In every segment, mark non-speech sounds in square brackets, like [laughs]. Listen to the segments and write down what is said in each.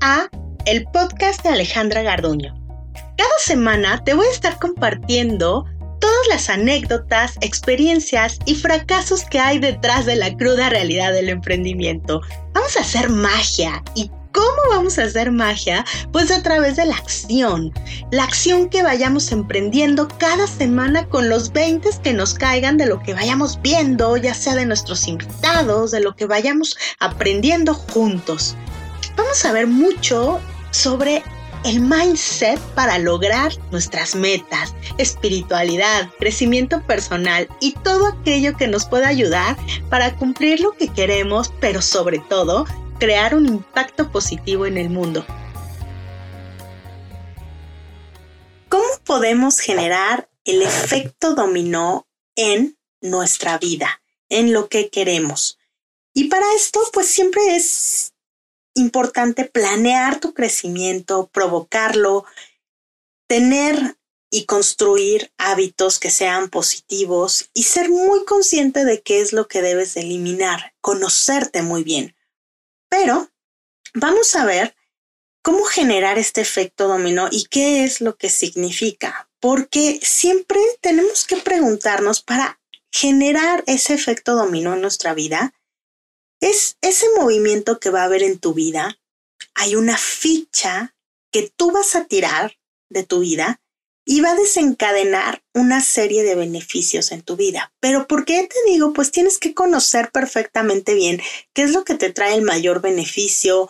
A el podcast de Alejandra Garduño. Cada semana te voy a estar compartiendo todas las anécdotas, experiencias y fracasos que hay detrás de la cruda realidad del emprendimiento. Vamos a hacer magia y ¿Cómo vamos a hacer magia? Pues a través de la acción. La acción que vayamos emprendiendo cada semana con los 20 que nos caigan de lo que vayamos viendo, ya sea de nuestros invitados, de lo que vayamos aprendiendo juntos. Vamos a ver mucho sobre el mindset para lograr nuestras metas, espiritualidad, crecimiento personal y todo aquello que nos pueda ayudar para cumplir lo que queremos, pero sobre todo crear un impacto positivo en el mundo. ¿Cómo podemos generar el efecto dominó en nuestra vida, en lo que queremos? Y para esto, pues siempre es importante planear tu crecimiento, provocarlo, tener y construir hábitos que sean positivos y ser muy consciente de qué es lo que debes eliminar, conocerte muy bien. Pero vamos a ver cómo generar este efecto dominó y qué es lo que significa, porque siempre tenemos que preguntarnos para generar ese efecto dominó en nuestra vida, es ese movimiento que va a haber en tu vida, hay una ficha que tú vas a tirar de tu vida y va a desencadenar una serie de beneficios en tu vida. Pero ¿por qué te digo? Pues tienes que conocer perfectamente bien qué es lo que te trae el mayor beneficio,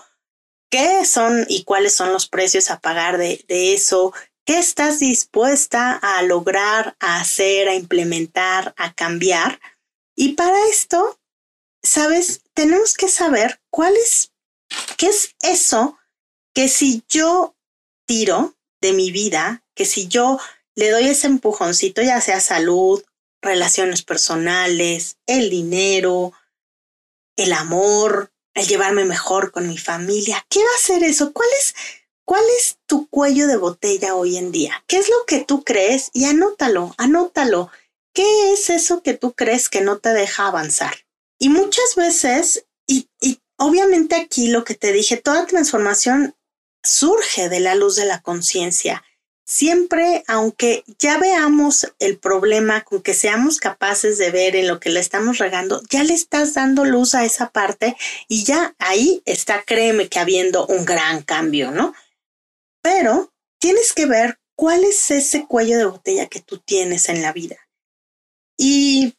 qué son y cuáles son los precios a pagar de, de eso, qué estás dispuesta a lograr, a hacer, a implementar, a cambiar. Y para esto, sabes, tenemos que saber cuál es, qué es eso que si yo tiro de mi vida, que si yo le doy ese empujoncito, ya sea salud, relaciones personales, el dinero, el amor, el llevarme mejor con mi familia, ¿qué va a hacer eso? ¿Cuál es, cuál es tu cuello de botella hoy en día? ¿Qué es lo que tú crees? Y anótalo, anótalo. ¿Qué es eso que tú crees que no te deja avanzar? Y muchas veces, y, y obviamente aquí lo que te dije, toda transformación surge de la luz de la conciencia siempre, aunque ya veamos el problema, con que seamos capaces de ver en lo que le estamos regando, ya le estás dando luz a esa parte y ya ahí está, créeme que habiendo un gran cambio, ¿no? Pero tienes que ver cuál es ese cuello de botella que tú tienes en la vida. Y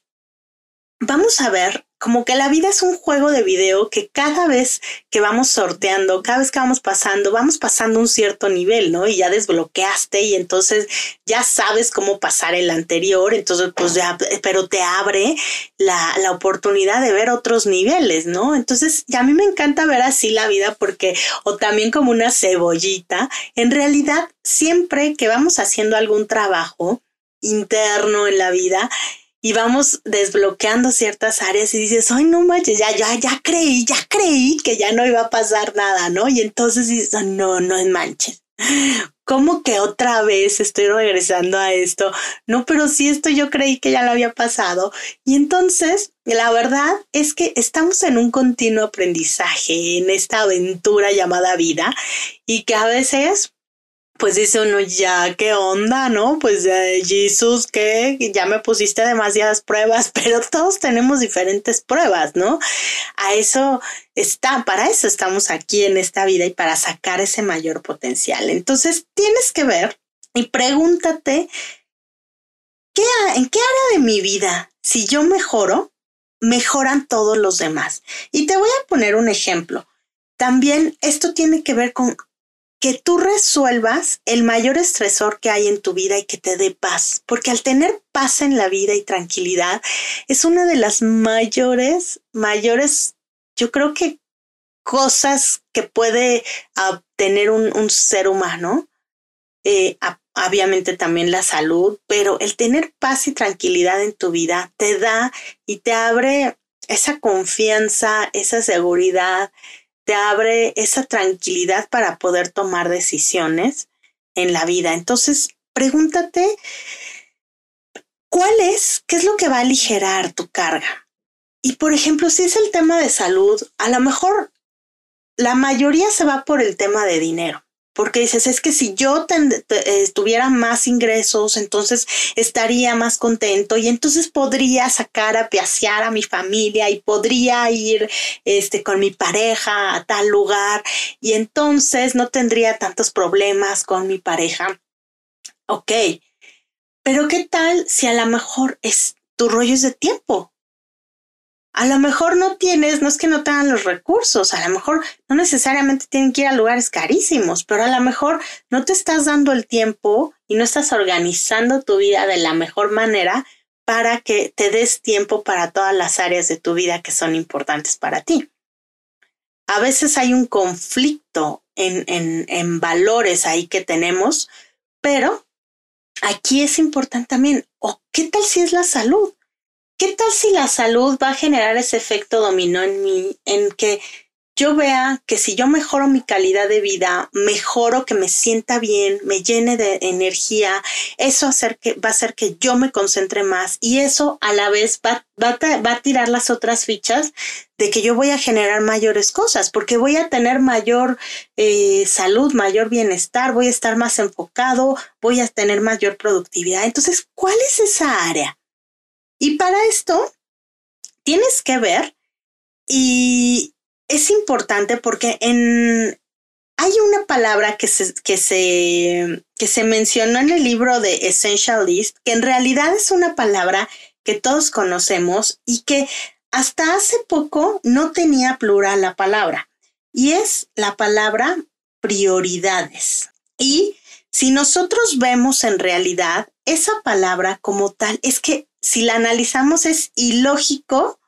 vamos a ver como que la vida es un juego de video que cada vez que vamos sorteando, cada vez que vamos pasando, vamos pasando un cierto nivel, ¿no? Y ya desbloqueaste y entonces ya sabes cómo pasar el anterior, entonces pues ya, pero te abre la, la oportunidad de ver otros niveles, ¿no? Entonces, a mí me encanta ver así la vida porque, o también como una cebollita, en realidad siempre que vamos haciendo algún trabajo interno en la vida, y vamos desbloqueando ciertas áreas y dices, ay, no manches, ya, ya, ya creí, ya creí que ya no iba a pasar nada, ¿no? Y entonces dices, no, no manches. ¿Cómo que otra vez estoy regresando a esto? No, pero sí esto yo creí que ya lo había pasado. Y entonces, la verdad es que estamos en un continuo aprendizaje, en esta aventura llamada vida, y que a veces pues dice uno, ya, ¿qué onda, no? Pues Jesús, que ya me pusiste demasiadas pruebas, [laughs] pero todos tenemos diferentes pruebas, ¿no? A eso está, para eso estamos aquí en esta vida y para sacar ese mayor potencial. Entonces, tienes que ver y pregúntate, ¿qué, ¿en qué área de mi vida, si yo mejoro, mejoran todos los demás? Y te voy a poner un ejemplo. También esto tiene que ver con que tú resuelvas el mayor estresor que hay en tu vida y que te dé paz, porque al tener paz en la vida y tranquilidad es una de las mayores, mayores, yo creo que cosas que puede obtener un, ser humano. Eh, obviamente también la salud, pero el tener paz y tranquilidad en tu vida te da y te abre esa confianza, esa seguridad, te abre esa tranquilidad para poder tomar decisiones en la vida. Entonces, pregúntate, ¿cuál es? ¿Qué es lo que va a aligerar tu carga? Y por ejemplo, si es el tema de salud, a lo mejor la mayoría se va por el tema de dinero porque dices, es que si yo eh, tuviera más ingresos, entonces estaría más contento y entonces podría sacar a pasear a mi familia y podría ir este, con mi pareja a tal lugar y entonces no tendría tantos problemas con mi pareja. Ok, pero ¿qué tal si a lo mejor es tu rollo es de tiempo? A lo mejor no tienes, no es que no tengan los recursos, a lo mejor no necesariamente tienen que ir a lugares carísimos, pero a lo mejor no te estás dando el tiempo y no estás organizando tu vida de la mejor manera para que te des tiempo para todas las áreas de tu vida que son importantes para ti. A veces hay un conflicto en, en, en valores ahí que tenemos, pero aquí es importante también, ¿o qué tal si es la salud? ¿Qué tal si la salud va a generar ese efecto dominó en mí, en que yo vea que si yo mejoro mi calidad de vida, mejoro que me sienta bien, me llene de energía, eso que, va a hacer que yo me concentre más y eso a la vez va, va, va a tirar las otras fichas de que yo voy a generar mayores cosas, porque voy a tener mayor eh, salud, mayor bienestar, voy a estar más enfocado, voy a tener mayor productividad. Entonces, ¿cuál es esa área? Y para esto tienes que ver y es importante porque en hay una palabra que se, que se, que se mencionó en el libro de Essential List, que en realidad es una palabra que todos conocemos y que hasta hace poco no tenía plural la palabra. Y es la palabra prioridades. Y si nosotros vemos en realidad esa palabra como tal, es que si la analizamos es ilógico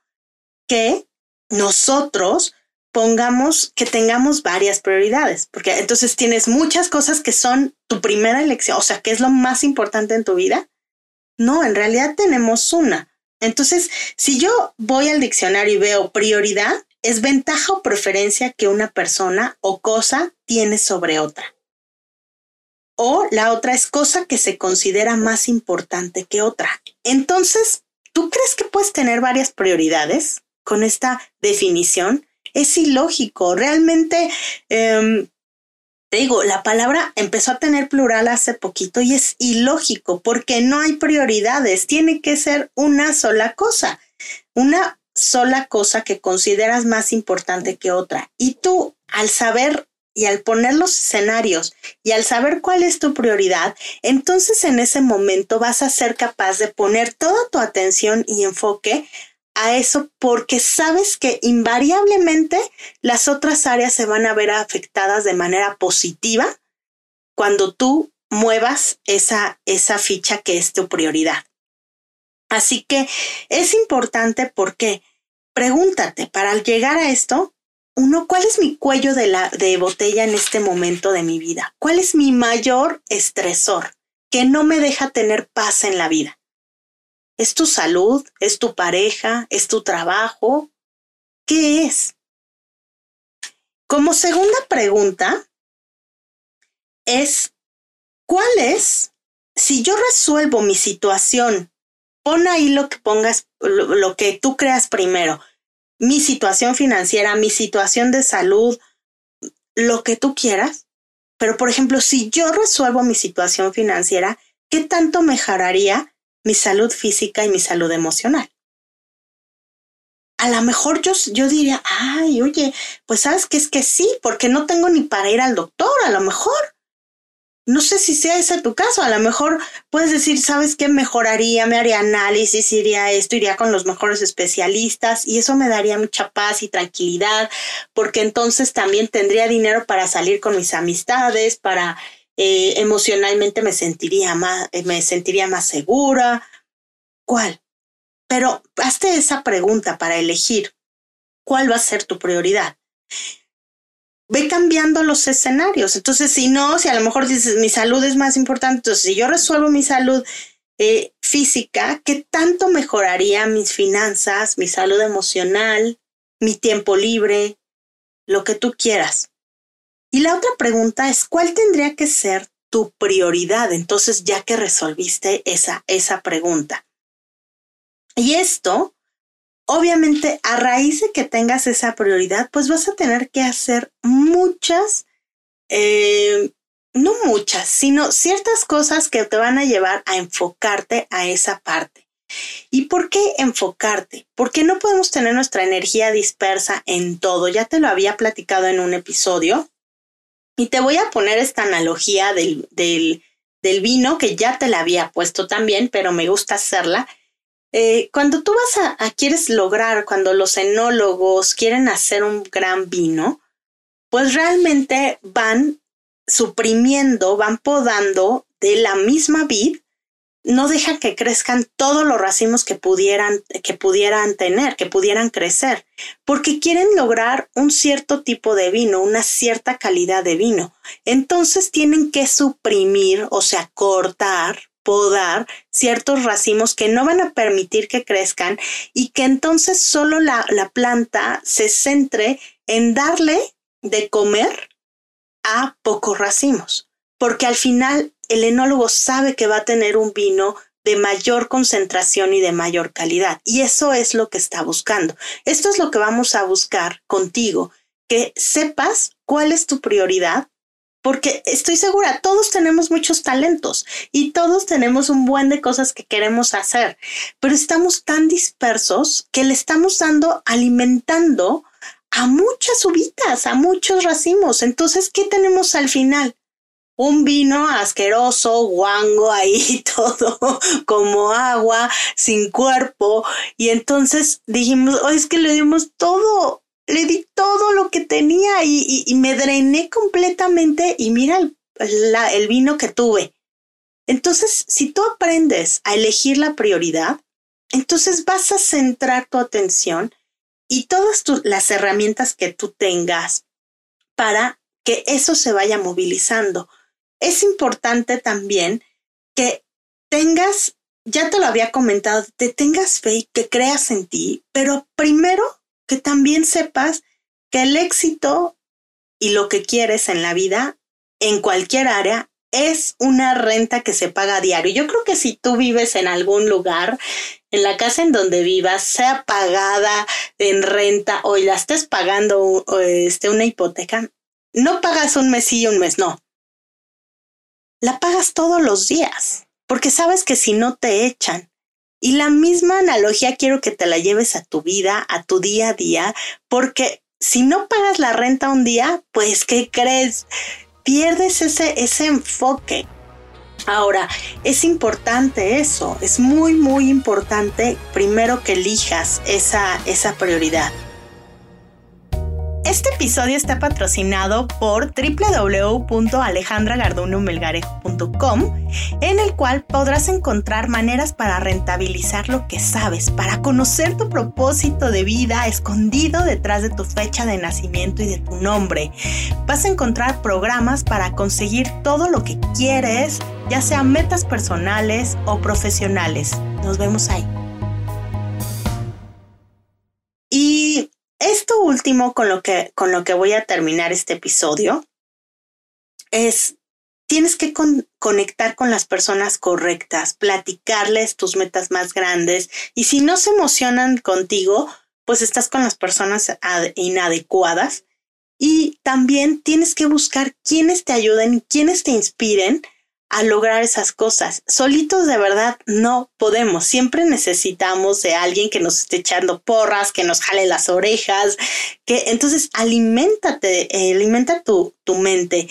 que nosotros pongamos que tengamos varias prioridades, porque entonces tienes muchas cosas que son tu primera elección, o sea, ¿qué es lo más importante en tu vida? No, en realidad tenemos una. Entonces, si yo voy al diccionario y veo prioridad, es ventaja o preferencia que una persona o cosa tiene sobre otra. O la otra es cosa que se considera más importante que otra. Entonces, ¿tú crees que puedes tener varias prioridades con esta definición? Es ilógico. Realmente, em, te digo, la palabra empezó a tener plural hace poquito y es ilógico porque no hay prioridades. Tiene que ser una sola cosa. Una sola cosa que consideras más importante que otra. Y tú, al saber y al poner los escenarios y al saber cuál es tu prioridad, entonces en ese momento vas a ser capaz de poner toda tu atención y enfoque a eso porque sabes que invariablemente las otras áreas se van a ver afectadas de manera positiva cuando tú muevas esa, esa ficha que es tu prioridad. Así que es importante porque pregúntate, para llegar a esto, uno, ¿cuál es mi cuello de, la, de botella en este momento de mi vida? ¿Cuál es mi mayor estresor que no me deja tener paz en la vida? ¿Es tu salud? ¿Es tu pareja? ¿Es tu trabajo? ¿Qué es? Como segunda pregunta es, ¿cuál es? Si yo resuelvo mi situación, pon ahí lo que pongas, lo que tú creas primero mi situación financiera, mi situación de salud, lo que tú quieras. Pero, por ejemplo, si yo resuelvo mi situación financiera, ¿qué tanto mejoraría mi salud física y mi salud emocional? A lo mejor yo, yo diría, ay, oye, pues sabes que es que sí, porque no tengo ni para ir al doctor, a lo mejor no sé si sea ese tu caso, a lo mejor puedes decir, ¿sabes qué mejoraría? Me haría análisis, iría esto, iría con los mejores especialistas y eso me daría mucha paz y tranquilidad, porque entonces también tendría dinero para salir con mis amistades, para eh, emocionalmente me sentiría más, eh, me sentiría más segura. ¿Cuál? Pero hazte esa pregunta para elegir cuál va a ser tu prioridad ve cambiando los escenarios. Entonces, si no, si a lo mejor dices, mi salud es más importante, entonces si yo resuelvo mi salud eh, física, ¿qué tanto mejoraría mis finanzas, mi salud emocional, mi tiempo libre, lo que tú quieras? Y la otra pregunta es, ¿cuál tendría que ser tu prioridad? Entonces, ya que resolviste esa, esa pregunta. Y esto obviamente a raíz de que tengas esa prioridad, pues vas a tener que hacer muchas, eh, no muchas, sino ciertas cosas que te van a llevar a enfocarte a esa parte. ¿Y por qué enfocarte? Porque no podemos tener nuestra energía dispersa en todo. Ya te lo había platicado en un episodio. Y te voy a poner esta analogía del, del, del vino, que ya te la había puesto también, pero me gusta hacerla. Eh, cuando tú vas a, a, quieres lograr, cuando los enólogos quieren hacer un gran vino, pues realmente van suprimiendo, van podando de la misma vid no dejan que crezcan todos los racimos que pudieran, que pudieran tener, que pudieran crecer, porque quieren lograr un cierto tipo de vino, una cierta calidad de vino. Entonces tienen que suprimir, o sea, cortar, podar ciertos racimos que no van a permitir que crezcan y que entonces solo la, la planta se centre en darle de comer a pocos racimos porque al final el enólogo sabe que va a tener un vino de mayor concentración y de mayor calidad. Y eso es lo que está buscando. Esto es lo que vamos a buscar contigo, que sepas cuál es tu prioridad, porque estoy segura, todos tenemos muchos talentos y todos tenemos un buen de cosas que queremos hacer, pero estamos tan dispersos que le estamos dando, alimentando a muchas uvitas, a muchos racimos. Entonces, ¿qué tenemos al final? un vino asqueroso, guango ahí [laughs] todo como agua, sin cuerpo. Y entonces dijimos, oh, es que le dimos todo, le di todo lo que tenía y, me drené completamente y mira el, el vino que tuve. Entonces, si tú aprendes a elegir la prioridad, entonces vas a centrar tu atención y todas las herramientas que tú tengas para que eso se vaya movilizando es importante también que tengas, ya te lo había comentado, te tengas fe y que creas en ti, pero primero que también sepas que el éxito y lo que quieres en la vida, en cualquier área, es una renta que se paga a diario. Yo creo que si tú vives en algún lugar, en la casa en donde vivas, sea pagada en renta o la estés pagando este, una hipoteca, no pagas un mes y un mes, no la pagas todos los días, porque sabes que si no te echan. Y la misma analogía quiero que te la lleves a tu vida, a tu día a día, porque si no pagas la renta un día, pues ¿qué crees? Pierdes ese, ese enfoque. Ahora, es importante eso, es muy, muy importante primero que elijas esa, esa prioridad. Este episodio está patrocinado por www.alejandragardunomelgarejo.com, en el cual podrás encontrar maneras para rentabilizar lo que sabes, para conocer tu propósito de vida escondido detrás de tu fecha de nacimiento y de tu nombre. Vas a encontrar programas para conseguir todo lo que quieres, ya sea metas personales o profesionales. Nos vemos ahí. Con lo que, con lo que voy a terminar este episodio es, tienes que conectar con las personas correctas, platicarles tus metas más grandes y si no se emocionan contigo, pues estás con las personas inadecuadas y también tienes que buscar quienes te ayuden, quienes te inspiren a lograr esas cosas. Solitos de verdad no podemos. Siempre necesitamos de alguien que nos esté echando porras, que nos jale las orejas, que entonces alimentate, eh, alimenta tu, tu mente.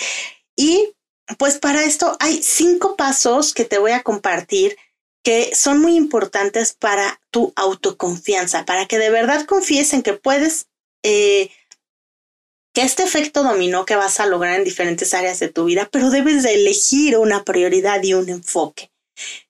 Y pues para esto hay cinco pasos que te voy a compartir que son muy importantes para tu autoconfianza, para que de verdad confíes en que puedes eh, que este efecto dominó que vas a lograr en diferentes áreas de tu vida, pero debes de elegir una prioridad y un enfoque.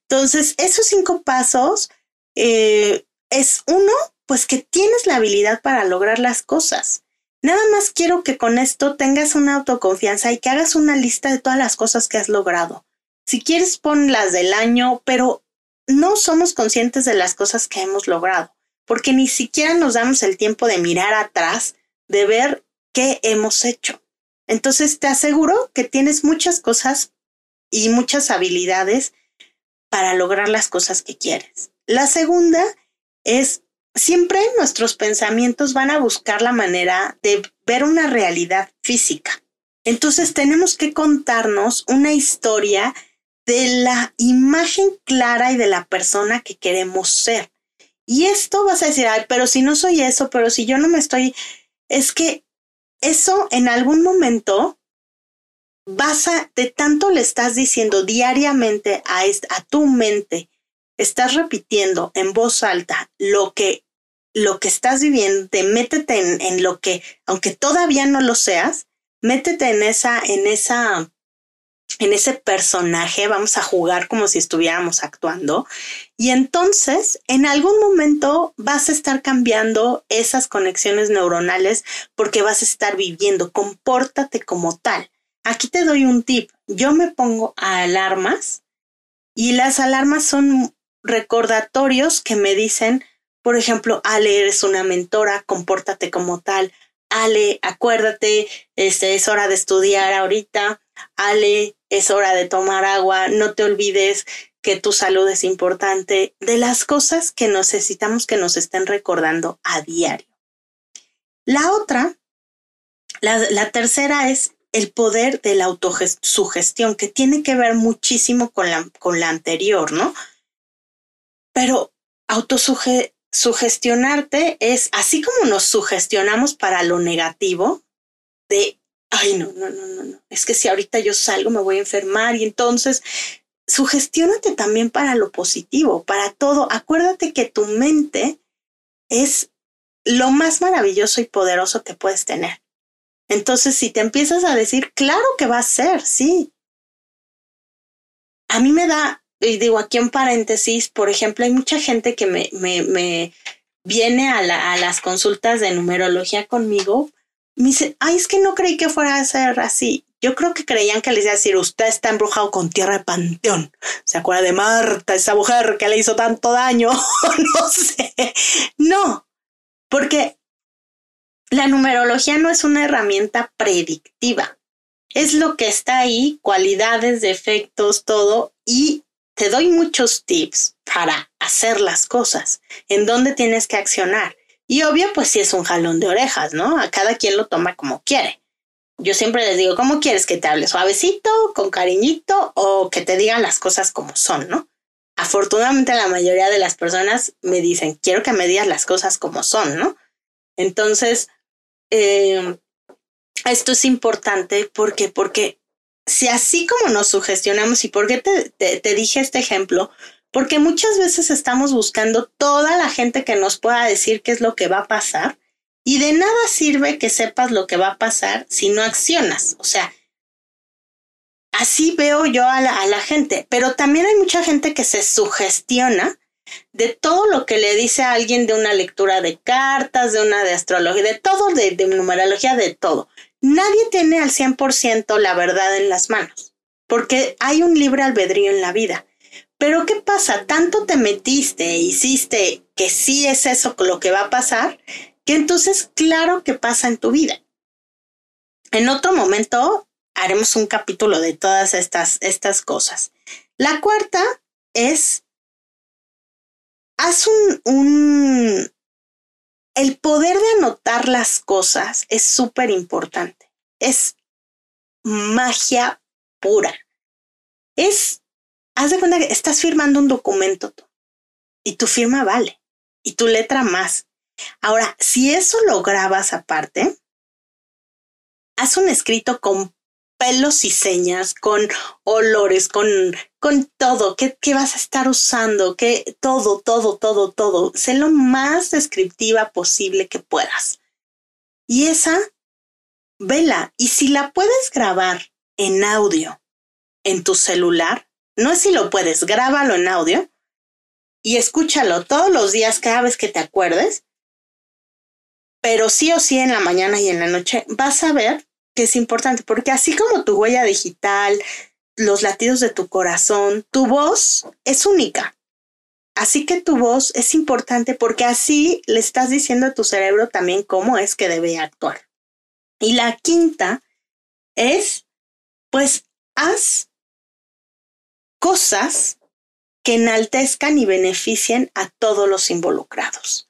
Entonces, esos cinco pasos eh, es uno, pues que tienes la habilidad para lograr las cosas. Nada más quiero que con esto tengas una autoconfianza y que hagas una lista de todas las cosas que has logrado. Si quieres, pon las del año, pero no somos conscientes de las cosas que hemos logrado, porque ni siquiera nos damos el tiempo de mirar atrás, de ver qué hemos hecho. Entonces te aseguro que tienes muchas cosas y muchas habilidades para lograr las cosas que quieres. La segunda es siempre nuestros pensamientos van a buscar la manera de ver una realidad física. Entonces tenemos que contarnos una historia de la imagen clara y de la persona que queremos ser. Y esto vas a decir, ay, pero si no soy eso, pero si yo no me estoy, es que eso en algún momento vas a, de tanto le estás diciendo diariamente a, a tu mente, estás repitiendo en voz alta lo que lo que estás viviendo, te métete en, en, lo que, aunque todavía no lo seas, métete en esa, en esa, en ese personaje, vamos a jugar como si estuviéramos actuando. Y entonces, en algún momento vas a estar cambiando esas conexiones neuronales porque vas a estar viviendo. Compórtate como tal. Aquí te doy un tip. Yo me pongo a alarmas y las alarmas son recordatorios que me dicen, por ejemplo, Ale, eres una mentora, compórtate como tal. Ale, acuérdate, este, es hora de estudiar ahorita. Ale, es hora de tomar agua. No te olvides que tu salud es importante. De las cosas que necesitamos que nos estén recordando a diario. La otra, la, la tercera es el poder de la autosugestión, que tiene que ver muchísimo con la, con la anterior, ¿no? Pero autosuge, sugestionarte es así como nos sugestionamos para lo negativo, de, ay, no, no, no, no, no, es que si ahorita yo salgo me voy a enfermar y entonces sugestiónate también para lo positivo, para todo. Acuérdate que tu mente es lo más maravilloso y poderoso que puedes tener. Entonces, si te empiezas a decir, claro que va a ser, sí. A mí me da y digo aquí en paréntesis, por ejemplo, hay mucha gente que me, me, me viene a, la, a, las consultas de numerología conmigo, me dice, ay, es que no creí que fuera a ser así. Yo creo que creían que les iba a decir, usted está embrujado con tierra de panteón. ¿Se acuerda de Marta, esa mujer que le hizo tanto daño? [laughs] no sé. No, porque la numerología no es una herramienta predictiva. Es lo que está ahí, cualidades, defectos, todo, y te doy muchos tips para hacer las cosas, en dónde tienes que accionar. Y obvio, pues si es un jalón de orejas, ¿no? A cada quien lo toma como quiere. Yo siempre les digo, ¿cómo quieres que te hable? ¿Suavecito, con cariñito o que te digan las cosas como son, ¿no? Afortunadamente la mayoría de las personas me dicen, quiero que me digas las cosas como son, ¿no? Entonces, eh, esto es importante porque, porque si así como nos sugestionamos, ¿y por qué te, te, dije este ejemplo? Porque muchas veces estamos buscando toda la gente que nos pueda decir qué es lo que va a pasar y de nada sirve que sepas lo que va a pasar si no accionas. O sea, así veo yo a la, a la gente, pero también hay mucha gente que se sugestiona de todo lo que le dice a alguien de una lectura de cartas, de una de astrología, de todo, de, numerología, de todo. Nadie tiene al 100% la verdad en las manos, porque hay un libre albedrío en la vida. Pero ¿qué pasa? Tanto te metiste e hiciste que sí es eso lo que va a pasar, que entonces claro que pasa en tu vida. En otro momento haremos un capítulo de todas estas, estas cosas. La cuarta es, haz un, un, el poder de anotar las cosas es súper importante. Es magia pura. Es, haz de cuenta que estás firmando un documento y tu firma vale y tu letra más. Ahora, si eso lo grabas aparte, haz un escrito con pelos y señas, con olores, con, con todo, ¿Qué, ¿Qué, vas a estar usando, que todo, todo, todo, todo. Sé lo más descriptiva posible que puedas. Y esa, vela. Y si la puedes grabar en audio en tu celular, no es si lo puedes, grábalo en audio y escúchalo todos los días cada vez que te acuerdes, pero sí o sí en la mañana y en la noche vas a ver que es importante, porque así como tu huella digital, los latidos de tu corazón, tu voz es única. Así que tu voz es importante porque así le estás diciendo a tu cerebro también cómo es que debe actuar. Y la quinta es, pues, haz cosas que enaltezcan y beneficien a todos los involucrados.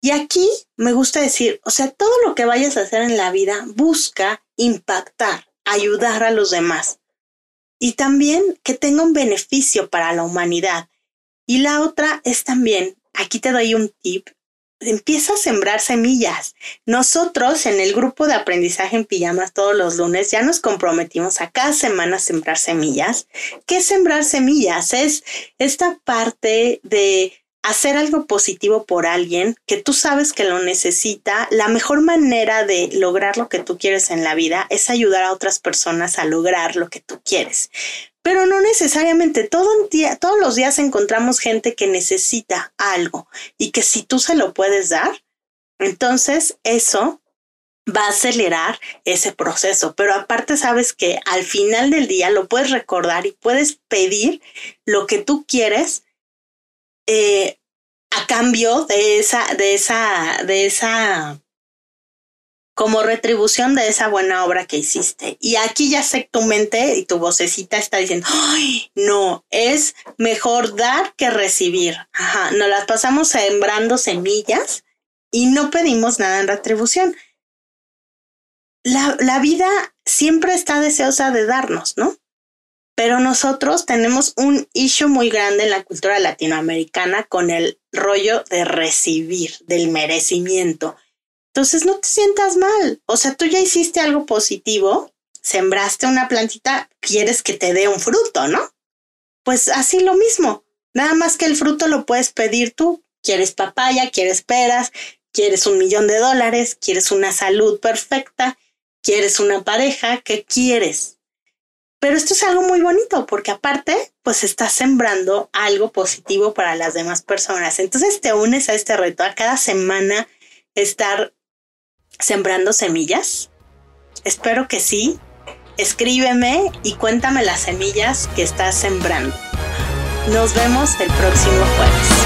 Y aquí me gusta decir, o sea, todo lo que vayas a hacer en la vida busca impactar, ayudar a los demás y también que tenga un beneficio para la humanidad. Y la otra es también, aquí te doy un tip, empieza a sembrar semillas. Nosotros en el grupo de aprendizaje en pijamas todos los lunes ya nos comprometimos a cada semana sembrar semillas. ¿Qué es sembrar semillas? Es esta parte de hacer algo positivo por alguien que tú sabes que lo necesita, la mejor manera de lograr lo que tú quieres en la vida es ayudar a otras personas a lograr lo que tú quieres. Pero no necesariamente todos los días encontramos gente que necesita algo y que si tú se lo puedes dar, entonces eso va a acelerar ese proceso. Pero aparte sabes que al final del día lo puedes recordar y puedes pedir lo que tú quieres eh, a cambio de esa, de esa, de esa, como retribución de esa buena obra que hiciste. Y aquí ya sé tu mente y tu vocecita está diciendo, ay, no, es mejor dar que recibir. Ajá, nos las pasamos sembrando semillas y no pedimos nada en retribución. La, la vida siempre está deseosa de darnos, ¿no? Pero nosotros tenemos un issue muy grande en la cultura latinoamericana con el rollo de recibir, del merecimiento. Entonces no te sientas mal. O sea, tú ya hiciste algo positivo, sembraste una plantita, quieres que te dé un fruto, ¿no? Pues así lo mismo. Nada más que el fruto lo puedes pedir tú. Quieres papaya, quieres peras, quieres un millón de dólares, quieres una salud perfecta, quieres una pareja, ¿qué quieres? Pero esto es algo muy bonito porque aparte, pues estás sembrando algo positivo para las demás personas. Entonces te unes a este reto a cada semana estar sembrando semillas. Espero que sí. Escríbeme y cuéntame las semillas que estás sembrando. Nos vemos el próximo jueves.